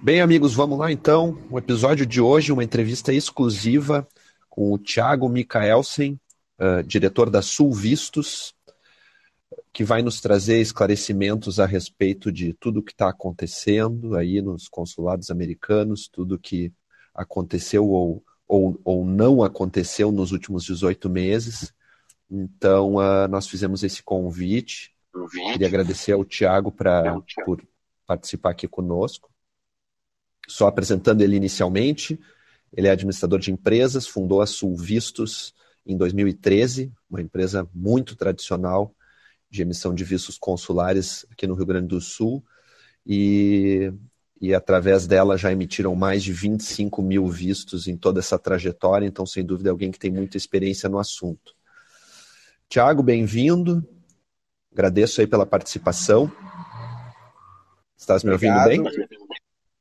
Bem, amigos, vamos lá então. O episódio de hoje, uma entrevista exclusiva com o Thiago Mikaelsen, uh, diretor da Sul Vistos, que vai nos trazer esclarecimentos a respeito de tudo o que está acontecendo aí nos consulados americanos, tudo que aconteceu ou, ou, ou não aconteceu nos últimos 18 meses. Então, uh, nós fizemos esse convite. Queria agradecer ao Tiago pra, por participar aqui conosco. Só apresentando ele inicialmente, ele é administrador de empresas, fundou a Sul Vistos em 2013, uma empresa muito tradicional de emissão de vistos consulares aqui no Rio Grande do Sul. E, e através dela já emitiram mais de 25 mil vistos em toda essa trajetória, então, sem dúvida, é alguém que tem muita experiência no assunto. Tiago, bem-vindo. Agradeço aí pela participação. Estás me Obrigado. ouvindo bem?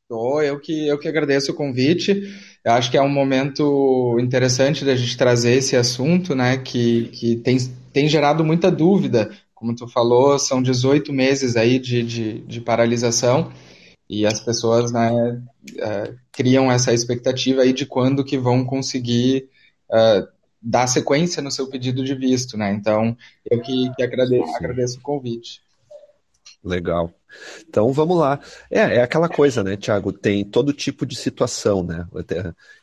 Tô, eu que, eu que agradeço o convite. Eu acho que é um momento interessante da gente trazer esse assunto, né, que, que tem, tem gerado muita dúvida. Como tu falou, são 18 meses aí de, de, de paralisação e as pessoas, né, uh, criam essa expectativa aí de quando que vão conseguir uh, dar sequência no seu pedido de visto, né? Então, eu que, que agradeço, agradeço o convite. Legal. Então vamos lá. É, é aquela coisa, né, Tiago? Tem todo tipo de situação, né?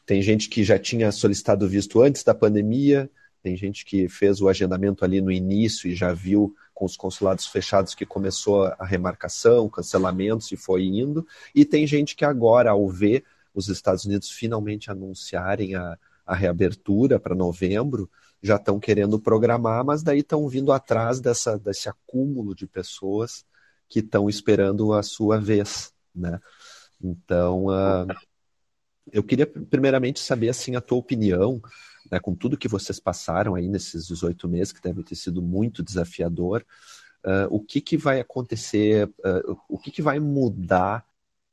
Tem gente que já tinha solicitado visto antes da pandemia, tem gente que fez o agendamento ali no início e já viu com os consulados fechados que começou a remarcação, cancelamentos e foi indo. E tem gente que agora, ao ver os Estados Unidos finalmente anunciarem a, a reabertura para novembro, já estão querendo programar, mas daí estão vindo atrás dessa, desse acúmulo de pessoas que estão esperando a sua vez, né? Então, uh, eu queria primeiramente saber assim a tua opinião, né, com tudo que vocês passaram aí nesses 18 meses, que deve ter sido muito desafiador, uh, o que, que vai acontecer, uh, o que, que vai mudar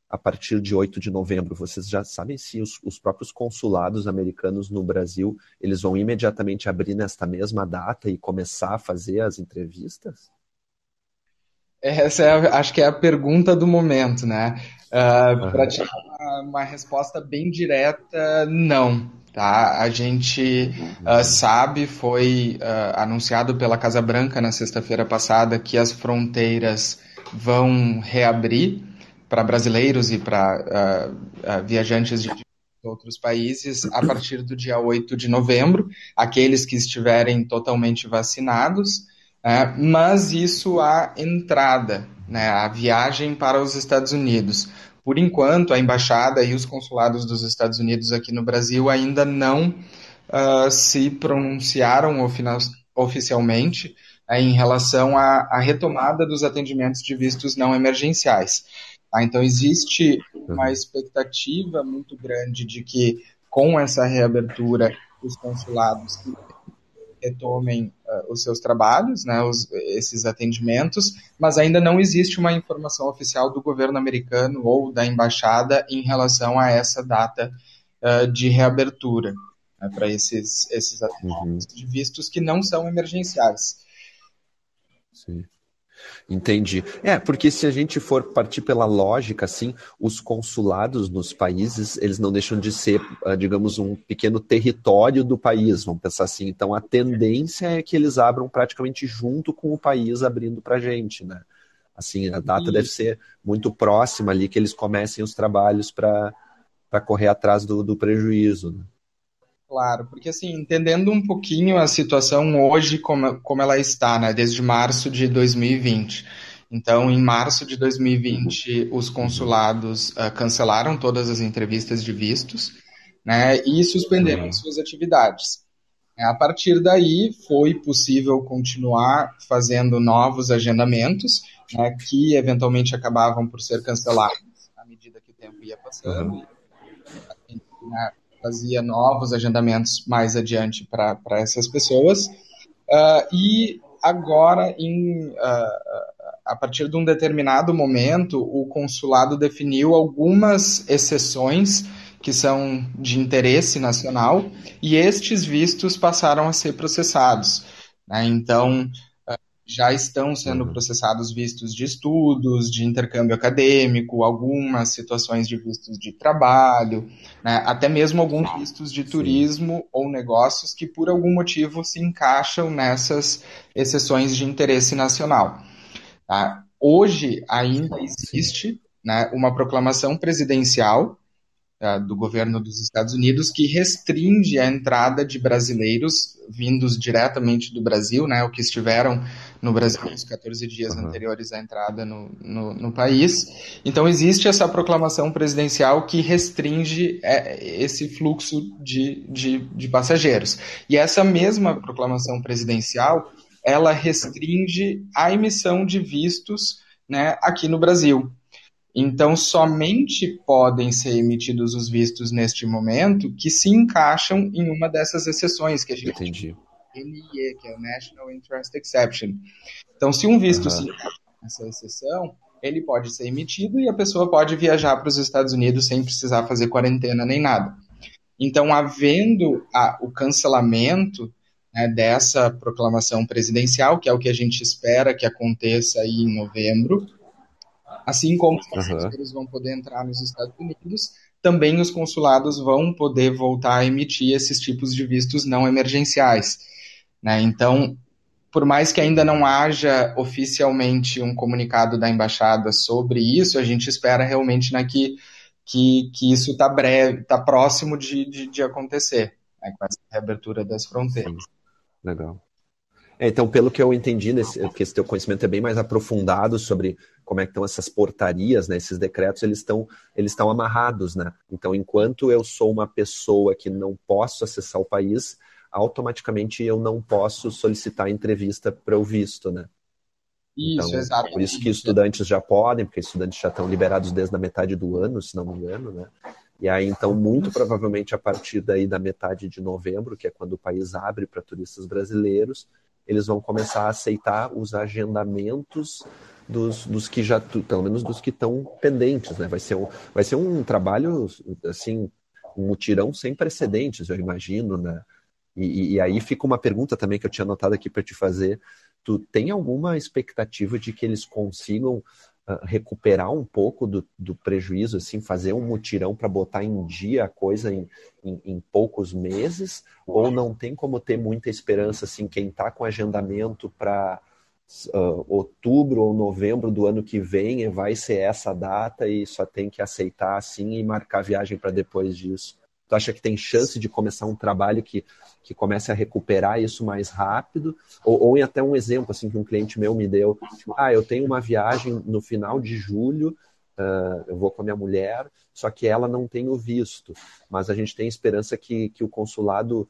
a partir de 8 de novembro? Vocês já sabem se os, os, próprios consulados americanos no Brasil, eles vão imediatamente abrir nesta mesma data e começar a fazer as entrevistas? Essa é, acho que é a pergunta do momento, né? Uh, uhum. Para te dar uma, resposta bem direta, não. Tá? A gente uh, sabe, foi uh, anunciado pela Casa Branca na sexta-feira passada que as fronteiras vão reabrir para brasileiros e para viajantes de outros países a partir do dia 8 de novembro, aqueles que estiverem totalmente vacinados é, mas isso a entrada, né, a viagem para os Estados Unidos. Por enquanto, a embaixada e os consulados dos Estados Unidos aqui no Brasil ainda não uh, se pronunciaram oficialmente uh, em relação à, à, retomada dos atendimentos de vistos não emergenciais. Tá? Então, existe uma expectativa muito grande de que, com essa reabertura, os consulados retomem uh, os seus trabalhos, né, os, esses atendimentos, mas ainda não existe uma informação oficial do governo americano ou da embaixada em relação a essa data uh, de reabertura né, para esses, esses atendimentos uhum. de vistos que não são emergenciais. Sim. Entendi. É, porque se a gente for partir pela lógica, assim, os consulados nos países, eles não deixam de ser, ah, digamos, um pequeno território do país, vamos pensar assim. Então, a tendência é que eles abram praticamente junto com o país abrindo para a gente, né? Assim, a data deve ser muito próxima ali que eles comecem os trabalhos para correr atrás do, do prejuízo, né? Claro, porque assim, entendendo um pouquinho a situação hoje como, como ela está, né, desde março de 2020. Então, em março de 2020, os consulados uh, cancelaram todas as entrevistas de vistos, né, e suspenderam uhum. suas atividades. A partir daí, foi possível continuar fazendo novos agendamentos, né, que eventualmente acabavam por ser cancelados à medida que o tempo ia passando. Uhum. E, né, fazia novos agendamentos mais adiante para essas pessoas. Uh, e agora, em, uh, a partir de um determinado momento, o consulado definiu algumas exceções que são de interesse nacional e estes vistos passaram a ser processados. Né? Então, já estão sendo uhum. processados vistos de estudos, de intercâmbio acadêmico, algumas situações de vistos de trabalho, né, até mesmo alguns vistos de turismo Sim. ou negócios que por algum motivo se encaixam nessas exceções de interesse nacional. Tá? Hoje ainda existe né, uma proclamação presidencial do governo dos Estados Unidos que restringe a entrada de brasileiros vindos diretamente do Brasil, né, o que estiveram no Brasil nos 14 dias uhum. anteriores à entrada no, no, no, país. Então, existe essa proclamação presidencial que restringe é, esse fluxo de, de, de passageiros. E essa mesma proclamação presidencial, ela restringe a emissão de vistos né, aqui no Brasil. Então, somente podem ser emitidos os vistos neste momento que se encaixam em uma dessas exceções que a gente Entendi. NIE, que é o National Interest Exception. Então, se um visto uhum. se encaixa nessa exceção, ele pode ser emitido e a pessoa pode viajar para os Estados Unidos sem precisar fazer quarentena nem nada. Então, havendo a, o cancelamento né, dessa proclamação presidencial, que é o que a gente espera que aconteça aí em novembro, Assim como os passageiros uhum. vão poder entrar nos Estados Unidos, também os consulados vão poder voltar a emitir esses tipos de vistos não emergenciais. Né? Então, por mais que ainda não haja oficialmente um comunicado da embaixada sobre isso, a gente espera realmente né, que, que, que isso está breve, está próximo de, de, de acontecer, né, com essa reabertura das fronteiras. Sim. Legal. É, então, pelo que eu entendi, nesse, porque esse teu conhecimento é bem mais aprofundado sobre como é que estão essas portarias, né, esses decretos, eles estão eles estão amarrados, né? Então, enquanto eu sou uma pessoa que não posso acessar o país, automaticamente eu não posso solicitar entrevista para o visto, né? Isso, então, exatamente. Por isso que estudantes já podem, porque estudantes já estão liberados desde a metade do ano, se não me engano, né? E aí, então, muito provavelmente a partir daí da metade de novembro, que é quando o país abre para turistas brasileiros, eles vão começar a aceitar os agendamentos dos, dos que já, pelo menos dos que estão pendentes, né? Vai ser um, vai ser um trabalho, assim, um mutirão sem precedentes, eu imagino, né? E, e aí fica uma pergunta também que eu tinha anotado aqui para te fazer. Tu tem alguma expectativa de que eles consigam recuperar um pouco do, do, prejuízo, assim, fazer um mutirão para botar em dia a coisa em, em, em, poucos meses? Ou não tem como ter muita esperança, assim, quem está com agendamento para uh, outubro ou novembro do ano que vem vai ser essa data e só tem que aceitar assim e marcar viagem para depois disso? Tu acha que tem chance de começar um trabalho que, que comece a recuperar isso mais rápido? Ou, ou até um exemplo assim que um cliente meu me deu: ah, eu tenho uma viagem no final de julho, uh, eu vou com a minha mulher, só que ela não tem o visto, mas a gente tem esperança que, que o consulado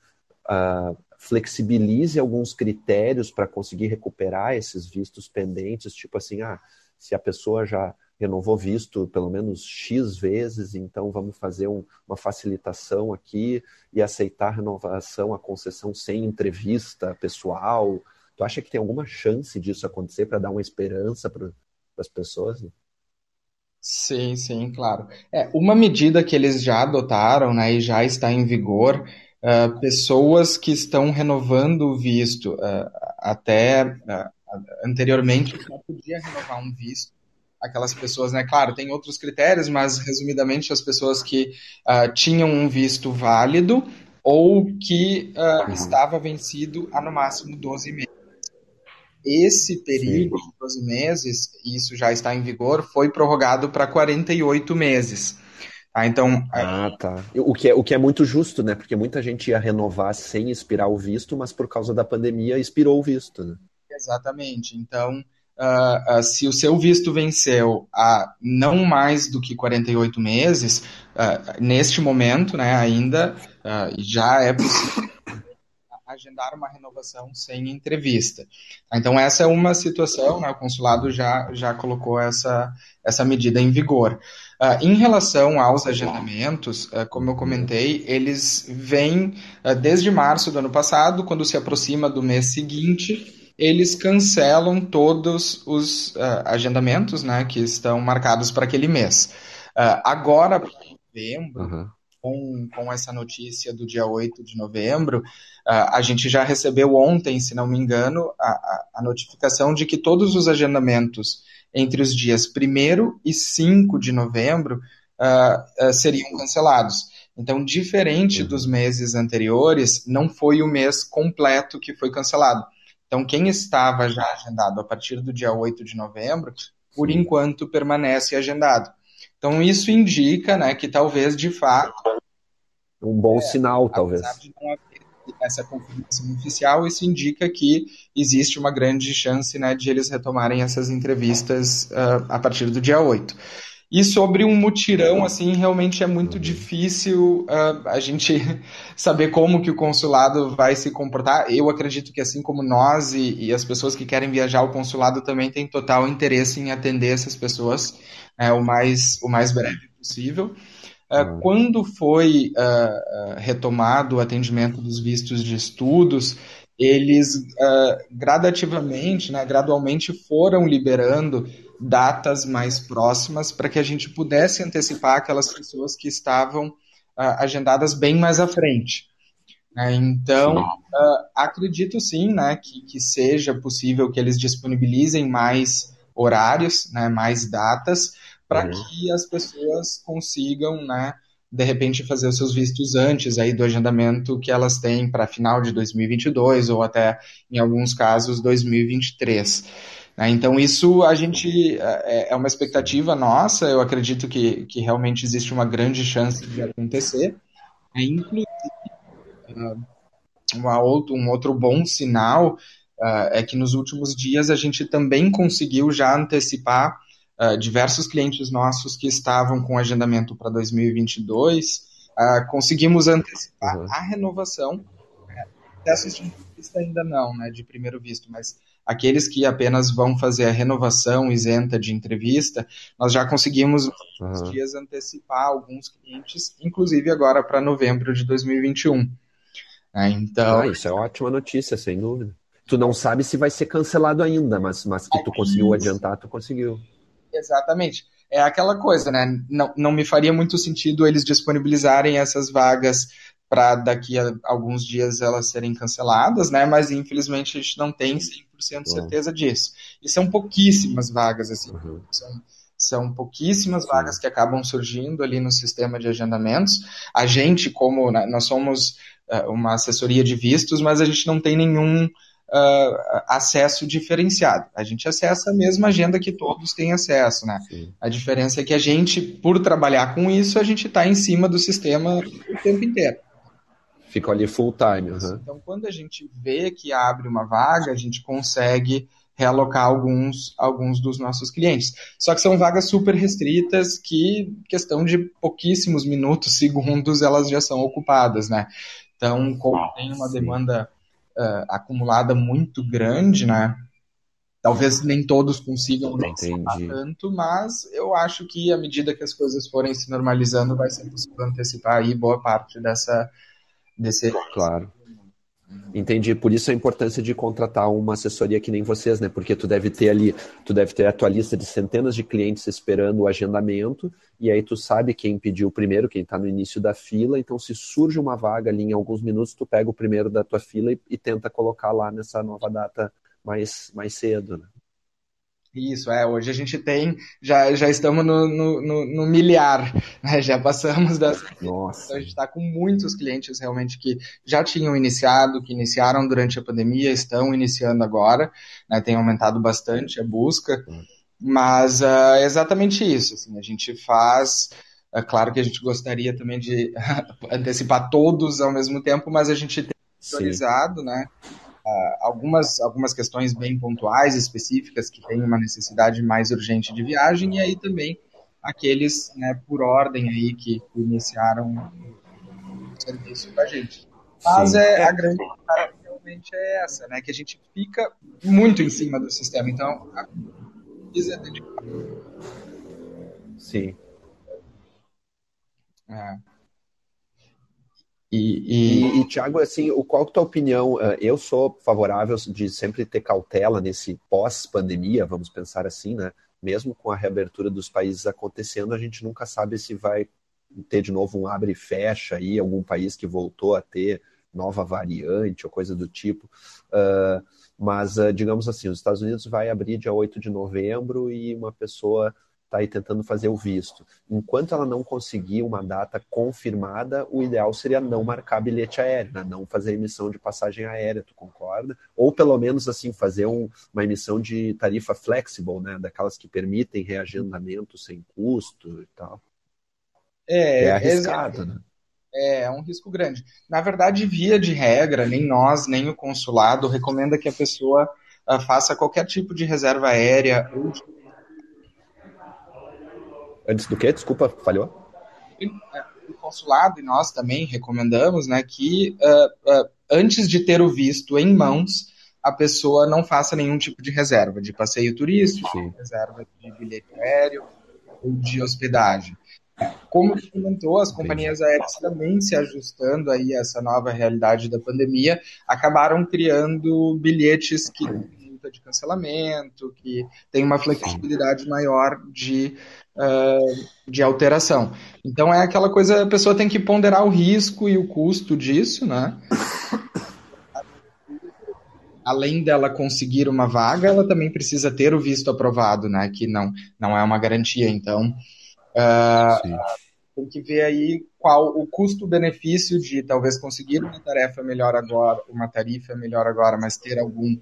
uh, flexibilize alguns critérios para conseguir recuperar esses vistos pendentes, tipo assim, ah, se a pessoa já renovou visto pelo menos X vezes, então vamos fazer um, uma facilitação aqui e aceitar a renovação, a concessão sem entrevista pessoal. Tu acha que tem alguma chance disso acontecer para dar uma esperança para as pessoas? Sim, sim, claro. É, uma medida que eles já adotaram né, e já está em vigor, uh, pessoas que estão renovando o visto, uh, até uh, anteriormente não podia renovar um visto aquelas pessoas, né? Claro, tem outros critérios, mas resumidamente as pessoas que uh, tinham um visto válido ou que uh, estava vencido há no máximo 12 meses. Esse período Sim. de 12 meses, isso já está em vigor, foi prorrogado para 48 meses. Ah, então. Ah, tá. O que, é, o que é muito justo, né? Porque muita gente ia renovar sem expirar o visto, mas por causa da pandemia expirou o visto, né? Exatamente. Então, uh, uh, se o seu visto venceu há não mais do que 48 meses, uh, neste momento, né, ainda já é possível agendar uma renovação sem entrevista. Então essa é uma situação, né, o consulado já, já colocou essa, essa medida em vigor. Em relação aos agendamentos, como eu comentei, eles vêm desde março do ano passado, quando se aproxima do mês seguinte, eles cancelam todos os uh, agendamentos né, que estão marcados para aquele mês. Uh, agora, para novembro, uhum. com, com essa notícia do dia 8 de novembro, uh, a gente já recebeu ontem, se não me engano, a, a, a, notificação de que todos os agendamentos entre os dias 1 e 5 de novembro uh, uh, seriam cancelados. Então, diferente dos meses anteriores, não foi o mês completo que foi cancelado. Então, quem estava já agendado a partir do dia 8 de novembro, por enquanto permanece agendado. Então, isso indica né, que talvez, de fato. Um bom é, sinal, talvez. De não haver essa confirmação oficial, isso indica que existe uma grande chance né, de eles retomarem essas entrevistas uh, a partir do dia 8. E sobre um mutirão, assim, realmente é muito difícil uh, a gente saber como que o consulado vai se comportar. Eu acredito que, assim como nós e, e as pessoas que querem viajar ao consulado também têm total interesse em atender essas pessoas é, o, mais, o mais breve possível. Uh, quando foi uh, retomado o atendimento dos vistos de estudos, eles gradativamente, né, gradualmente foram liberando datas mais próximas para que a gente pudesse antecipar aquelas pessoas que estavam agendadas bem mais à frente. Né. Então, uh, acredito sim né, que, que, seja possível que eles disponibilizem mais horários, né, mais datas, para uhum. que as pessoas consigam, né, de repente fazer os seus vistos antes aí do agendamento que elas têm para final de 2022 ou até em alguns casos 2023. Né? Então isso a gente é, é uma expectativa nossa. Eu acredito que, que realmente existe uma grande chance de acontecer. É, inclusive outro, um outro bom sinal uh, é que nos últimos dias a gente também conseguiu já antecipar uh, diversos clientes nossos que estavam com agendamento para 2022, uh, conseguimos antecipar uhum. a renovação dessas de vista ainda não, né, de primeiro visto, mas aqueles que apenas vão fazer a renovação isenta de entrevista, nós já conseguimos nos uhum. dias antecipar alguns clientes, inclusive agora para novembro de 2021. É, então, ah, isso é ótima notícia, sem dúvida. Tu não sabe se vai ser cancelado ainda, mas, mas que tu conseguiu adiantar, tu conseguiu. Exatamente. É aquela coisa, né? Não, não me faria muito sentido eles disponibilizarem essas vagas para daqui a alguns dias elas serem canceladas, né? Mas infelizmente a gente não tem 100% certeza disso. E são pouquíssimas vagas, assim. Uhum. São, são pouquíssimas Sim. vagas que acabam surgindo ali no sistema de agendamentos. A gente, como né, nós somos uh, uma assessoria de vistos, mas a gente não tem nenhum uh, acesso diferenciado. A gente acessa a mesma agenda que todos têm acesso, né? Sim. A diferença é que a gente, por trabalhar com isso, a gente está em cima do sistema o tempo inteiro. Fica ali full time. Uhum. Então, quando a gente vê que abre uma vaga, a gente consegue realocar alguns, alguns dos nossos clientes. Só que são vagas super restritas que, questão de pouquíssimos minutos, segundos, elas já são ocupadas, né? Então, como tem uma demanda uh, acumulada muito grande, né? Talvez nem todos consigam antecipar tanto, mas eu acho que à medida que as coisas forem se normalizando, vai ser possível antecipar aí boa parte dessa desse. Claro. Entendi. Por isso a importância de contratar uma assessoria que nem vocês, né? Porque tu deve ter ali, tu deve ter a tua lista de centenas de clientes esperando o agendamento, e aí tu sabe quem pediu primeiro, quem está no início da fila. Então, se surge uma vaga ali em alguns minutos, tu pega o primeiro da tua fila e, e tenta colocar lá nessa nova data mais, mais cedo, né? Isso, é. Hoje a gente tem, já, já estamos no, no, no, no milhar, né? Já passamos das. Nossa. Então a gente está com muitos clientes realmente que já tinham iniciado, que iniciaram durante a pandemia, estão iniciando agora, né? Tem aumentado bastante a busca, hum. mas uh, é exatamente isso. Assim, a gente faz. É claro que a gente gostaria também de antecipar todos ao mesmo tempo, mas a gente tem priorizado, né? Uh, algumas, algumas questões bem pontuais, específicas, que têm uma necessidade mais urgente de viagem, e aí também aqueles né, por ordem aí que iniciaram o serviço com a gente. Mas é, a grande realmente é essa, né? Que a gente fica muito em cima do sistema. Então, a é. Sim. É. E, e... e, Tiago, assim, qual é a tua opinião? Ah, eu sou favorável de sempre ter cautela nesse pós-pandemia, vamos pensar assim, né? Mesmo com a reabertura dos países acontecendo, a gente nunca sabe se vai ter de novo um abre e fecha aí, algum país que voltou a ter nova variante ou coisa do tipo. Uh, mas, uh, digamos assim, os Estados Unidos vai abrir dia 8 de novembro e uma pessoa está aí tentando fazer o visto. Enquanto ela não conseguir uma data confirmada, o ideal seria não marcar bilhete aéreo, né? não fazer emissão de passagem aérea, tu concorda? Ou pelo menos assim fazer um, uma emissão de tarifa flexible, né? Daquelas que permitem reagendamento sem custo e tal. É, é arriscado, né? É, é um risco grande. Na verdade, via de regra, nem nós, nem o consulado recomenda que a pessoa uh, faça qualquer tipo de reserva aérea ou de... Antes do que? Desculpa, falhou? O consulado e nós também recomendamos né, que uh, uh, antes de ter o visto em mãos, a pessoa não faça nenhum tipo de reserva de passeio turístico, Sim. reserva de bilhete aéreo ou de hospedagem. Como comentou, as companhias aéreas também se ajustando aí a essa nova realidade da pandemia, acabaram criando bilhetes que de cancelamento, que tem uma flexibilidade maior de, uh, de alteração. Então é aquela coisa, a pessoa tem que ponderar o risco e o custo disso, né? Além dela conseguir uma vaga, ela também precisa ter o visto aprovado, né? Que não, não é uma garantia. Então, Uh, tem que ver aí qual o custo-benefício de talvez conseguir uma tarefa melhor agora, uma tarifa melhor agora, mas ter algum,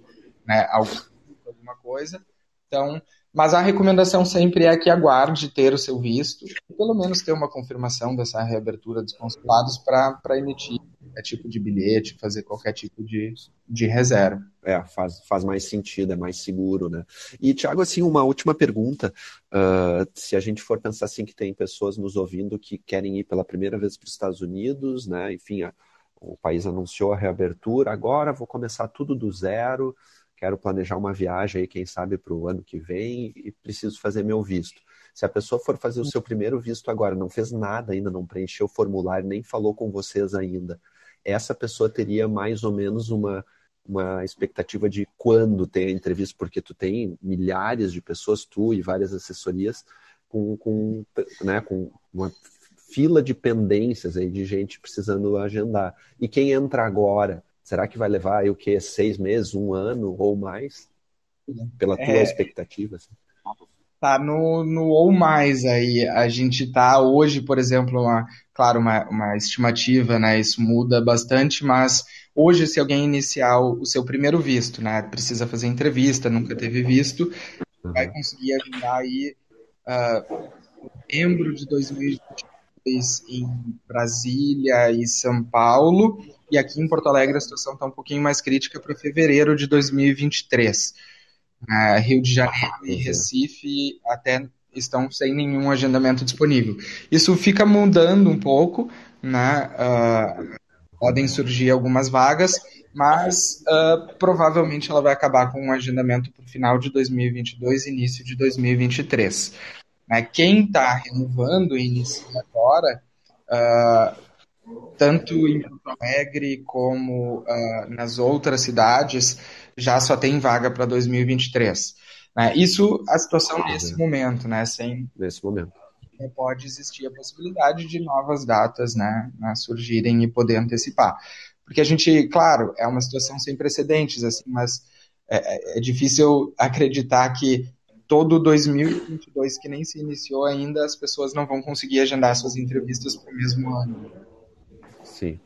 né, algum, alguma coisa. Então, mas a recomendação sempre é que aguarde ter o seu visto, pelo menos ter uma confirmação dessa reabertura dos consulados para emitir qualquer tipo de bilhete, fazer qualquer tipo de, de reserva. É, faz, faz mais sentido, é mais seguro, né? E, Tiago, assim, uma última pergunta. Uh, se a gente for pensar assim que tem pessoas nos ouvindo que querem ir pela primeira vez para os Estados Unidos, né? Enfim, a, o país anunciou a reabertura, agora vou começar tudo do zero, quero planejar uma viagem aí, quem sabe, para o ano que vem e preciso fazer meu visto. Se a pessoa for fazer o seu primeiro visto agora, não fez nada ainda, não preencheu o formulário, nem falou com vocês ainda, essa pessoa teria mais ou menos uma, uma expectativa de quando tem a entrevista, porque tu tem milhares de pessoas, tu e várias assessorias, com, com, né, com uma fila de pendências aí de gente precisando agendar. E quem entra agora, será que vai levar aí, o quê? Seis meses, um ano ou mais? Pela tua é... expectativa? Assim? tá no, no ou mais aí. A gente tá hoje, por exemplo, uma, claro, uma, uma estimativa, né? Isso muda bastante, mas hoje, se alguém iniciar o, o seu primeiro visto, né? Precisa fazer entrevista, nunca teve visto, uhum. vai conseguir agendar aí uh, novembro de 2022 em Brasília e São Paulo. E aqui em Porto Alegre a situação está um pouquinho mais crítica para fevereiro de 2023. Uh, Rio de Janeiro e Recife até estão sem nenhum agendamento disponível. Isso fica mudando um pouco, né? Uh, podem surgir algumas vagas, mas uh, provavelmente ela vai acabar com um agendamento para o final de 2022 início de 2023. Né? Quem está renovando e iniciando agora, uh, tanto em Porto Alegre como nas outras cidades, já só tem vaga para 2023. Né? Isso a situação nesse momento, né? Sem nesse momento pode existir a possibilidade de novas datas, né, né, surgirem e poder antecipar, porque a gente, claro, é uma situação sem precedentes, assim, mas é, é, é difícil acreditar que todo 2022 que nem se iniciou ainda as pessoas não vão conseguir agendar suas entrevistas para o mesmo ano. Sim.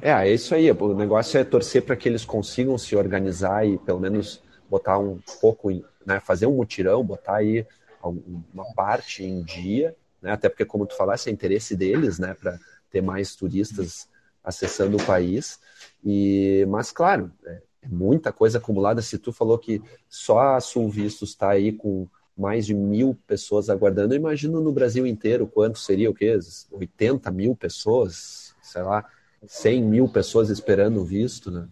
É, é isso aí. O negócio é torcer para que eles consigam se organizar e pelo menos botar um pouco, né, fazer um mutirão, botar aí uma parte em dia, né, até porque, como tu falaste, é interesse deles, né, para ter mais turistas acessando o país. E, mas, claro, é, é muita coisa acumulada. Se tu falou que só a Sul Vistos está aí com mais de mil pessoas aguardando, eu imagino no Brasil inteiro quanto seria o quê? 80 mil pessoas, sei lá 100 mil pessoas esperando o visto, né?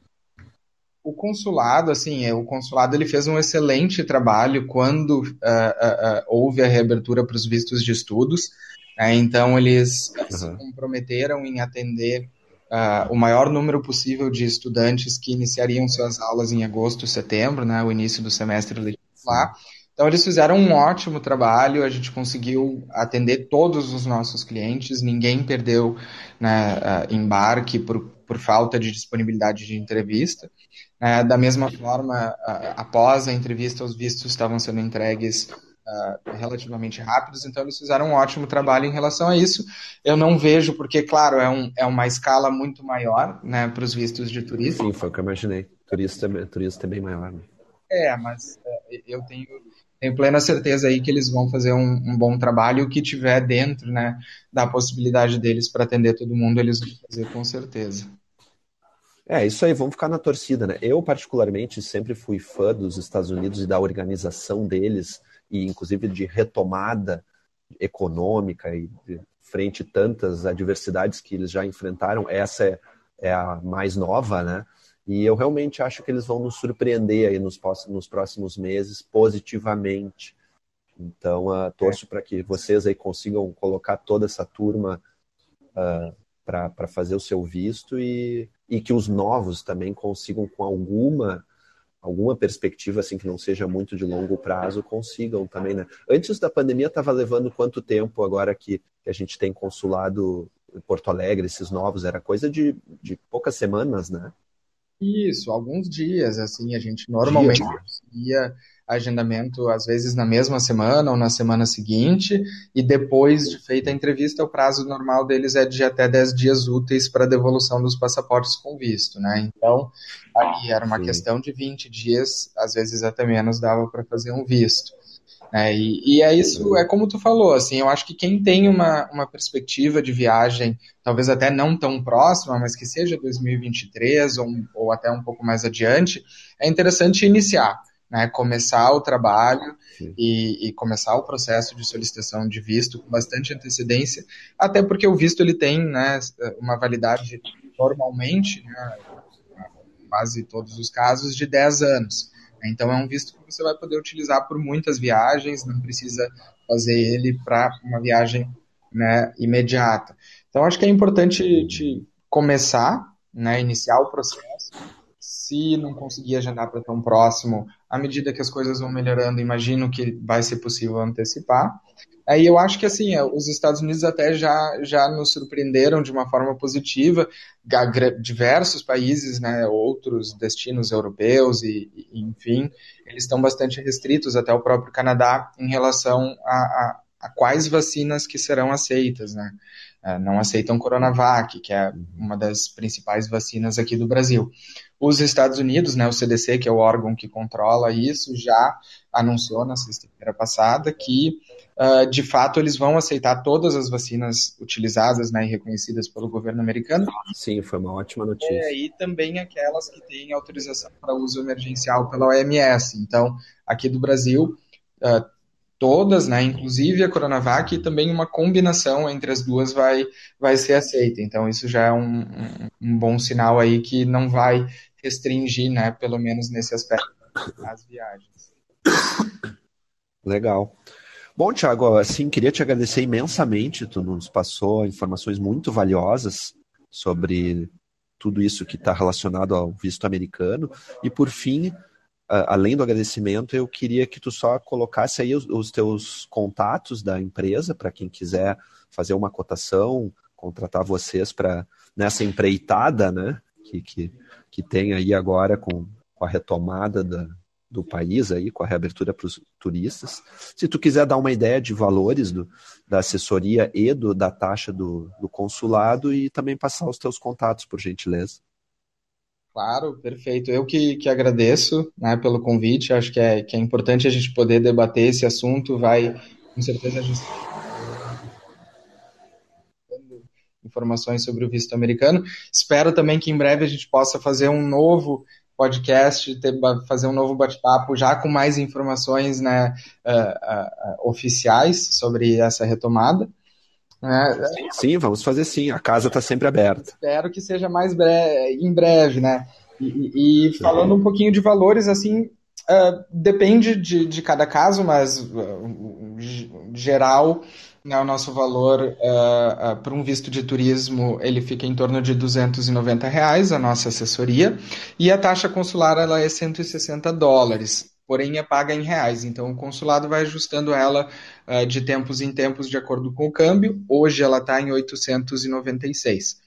O consulado, assim, é, o consulado ele fez um excelente trabalho quando uh, uh, uh, houve a reabertura para os vistos de estudos. Né? Então, eles uhum. se comprometeram em atender o maior número possível de estudantes que iniciariam suas aulas em agosto, setembro, né? o início do semestre letivo lá. Então eles fizeram um ótimo trabalho, a gente conseguiu atender todos os nossos clientes, ninguém perdeu né, embarque por, por falta de disponibilidade de entrevista. É, da mesma forma, após a entrevista, os vistos estavam sendo entregues uh, relativamente rápidos, então eles fizeram um ótimo trabalho em relação a isso. Eu não vejo, porque, claro, é, um, é uma escala muito maior né, para os vistos de turista. Sim, foi o que eu imaginei. Turista, turista é bem maior. Né? É, mas uh, eu tenho, tenho plena certeza aí que eles vão fazer um, um bom trabalho. O que tiver dentro né, da possibilidade deles para atender todo mundo, eles vão fazer com certeza. É, isso aí, vamos ficar na torcida, né? Eu, particularmente, sempre fui fã dos Estados Unidos e da organização deles e inclusive de retomada econômica e frente tantas adversidades que eles já enfrentaram, essa é, é, a mais nova, né? E eu realmente acho que eles vão nos surpreender aí nos, nos próximos meses positivamente. Então, uh, torço é. para que vocês aí consigam colocar toda essa turma uh, ah, para fazer o seu visto e, e que os novos também consigam, com alguma alguma perspectiva assim que não seja muito de longo prazo consigam também, né? Antes da pandemia estava levando quanto tempo agora que, que, a gente tem consulado em Porto Alegre, esses novos, era coisa de, de poucas semanas, né? Isso, alguns dias, assim, a gente normalmente ia agendamento às vezes na mesma semana ou na semana seguinte, e depois de feita a entrevista, o prazo normal deles é de até 10 dias úteis para devolução dos passaportes com visto, né? Então, aí era uma Sim. questão de 20 dias, às vezes até menos dava para fazer um visto. É, e, e, é isso, é como tu falou, assim, eu acho que quem tem uma, uma perspectiva de viagem, talvez até não tão próxima, mas que seja 2023 ou, ou até um pouco mais adiante, é interessante iniciar né, começar o trabalho e, e, começar o processo de solicitação de visto com bastante antecedência, até porque o visto ele tem né, uma validade normalmente, né, quase todos os casos, de 10 anos. Então é um visto que você vai poder utilizar por muitas viagens, não precisa fazer ele para uma viagem né, imediata. Então acho que é importante te começar, né, iniciar o processo. Se não conseguir agendar para tão próximo, à medida que as coisas vão melhorando, imagino que vai ser possível antecipar. Aí eu acho que assim, é, os Estados Unidos até já, já nos surpreenderam de uma forma positiva, diversos países, né, outros destinos europeus e, e enfim, eles estão bastante restritos, até o próprio Canadá, em relação a, a, a quais vacinas que serão aceitas, né. É, não aceitam Coronavac, que é uma das principais vacinas aqui do Brasil. Os Estados Unidos, né, o CDC, que é o órgão que controla isso, já anunciou na sexta-feira passada que, uh, de fato, eles vão aceitar todas as vacinas utilizadas né, e reconhecidas pelo governo americano. Sim, foi uma ótima notícia. E também aquelas que têm autorização para uso emergencial pela OMS. Então, aqui do Brasil, uh, todas, né, inclusive a Coronavac, e também uma combinação entre as duas vai, vai ser aceita. Então, isso já é um, um, bom sinal aí que não vai restringir, né, pelo menos nesse aspecto, as viagens. Legal. Bom, Thiago, assim, queria te agradecer imensamente, tu nos passou informações muito valiosas sobre tudo isso que está relacionado ao visto americano. E, por fim, além do agradecimento, eu queria que tu só colocasse aí os, os teus contatos da empresa para quem quiser fazer uma cotação, contratar vocês para nessa empreitada, né? Que, que, que tem aí agora com, com a retomada da, do país aí, com a reabertura para os turistas. Se tu quiser dar uma ideia de valores do, da assessoria e do, da taxa do, do consulado e também passar os teus contatos, por gentileza. Claro, perfeito. Eu que, que agradeço né, pelo convite. Acho que é, que é importante a gente poder debater esse assunto. Vai, com certeza, a gente informações sobre o visto americano. Espero também que em breve a gente possa fazer um novo podcast, ter, fazer um novo bate-papo já com mais informações né, uh, uh, uh, oficiais sobre essa retomada. Né? Sim, vamos fazer sim. A casa está sempre aberta. Espero que seja mais breve, em breve, né? E, e falando um pouquinho de valores, assim, uh, depende de, de cada caso, mas uh, geral, né, o nosso valor uh, para um visto de turismo ele fica em torno de 290 reais, a nossa assessoria, e a taxa consular ela é 160 dólares. Porém é paga em reais. Então o consulado vai ajustando ela uh, de tempos em tempos de acordo com o câmbio. Hoje ela está em 896.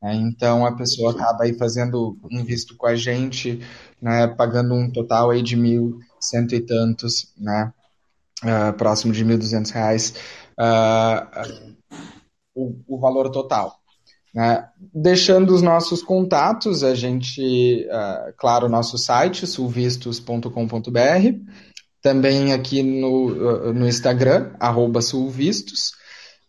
Né? Então a pessoa acaba aí fazendo um visto com a gente, né, pagando um total aí de mil cento e tantos, né, uh, próximo de mil duzentos reais, uh, o, o valor total. Né? Deixando os nossos contatos, a gente, uh, claro, nosso site, sulvistos.com.br, também aqui no, no Instagram, arroba sulvistos,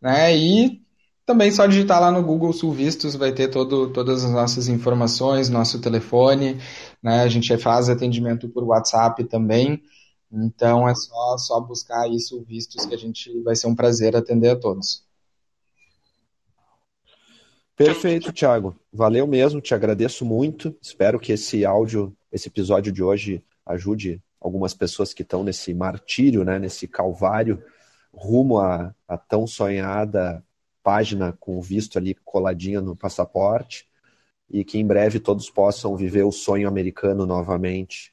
né? E também só digitar lá no Google Sulvistos, vai ter todo, todas as nossas informações, nosso telefone, né? A gente faz atendimento por WhatsApp também. Então é só, só buscar isso vistos que a gente vai ser um prazer atender a todos. Perfeito, Thiago. Valeu mesmo, te agradeço muito. Espero que esse áudio, esse episódio de hoje ajude algumas pessoas que estão nesse martírio, né, nesse calvário rumo à, à tão sonhada página com o visto ali coladinha no passaporte e que em breve todos possam viver o sonho americano novamente.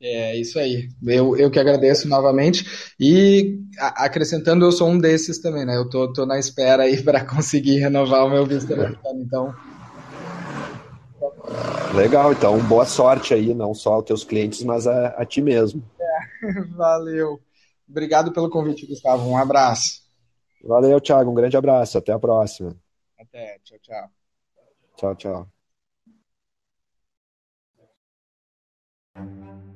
É isso aí. Eu, eu que agradeço novamente. E acrescentando, eu sou um desses também, né? Eu tô, tô na espera aí para conseguir renovar o meu visto americano. Então. Legal, então boa sorte aí, não só aos teus clientes, mas a, a ti mesmo. É, valeu. Obrigado pelo convite, Gustavo. Um abraço. Valeu, Thiago. Um grande abraço. Até a próxima. Até. Tchau, tchau. Tchau, tchau.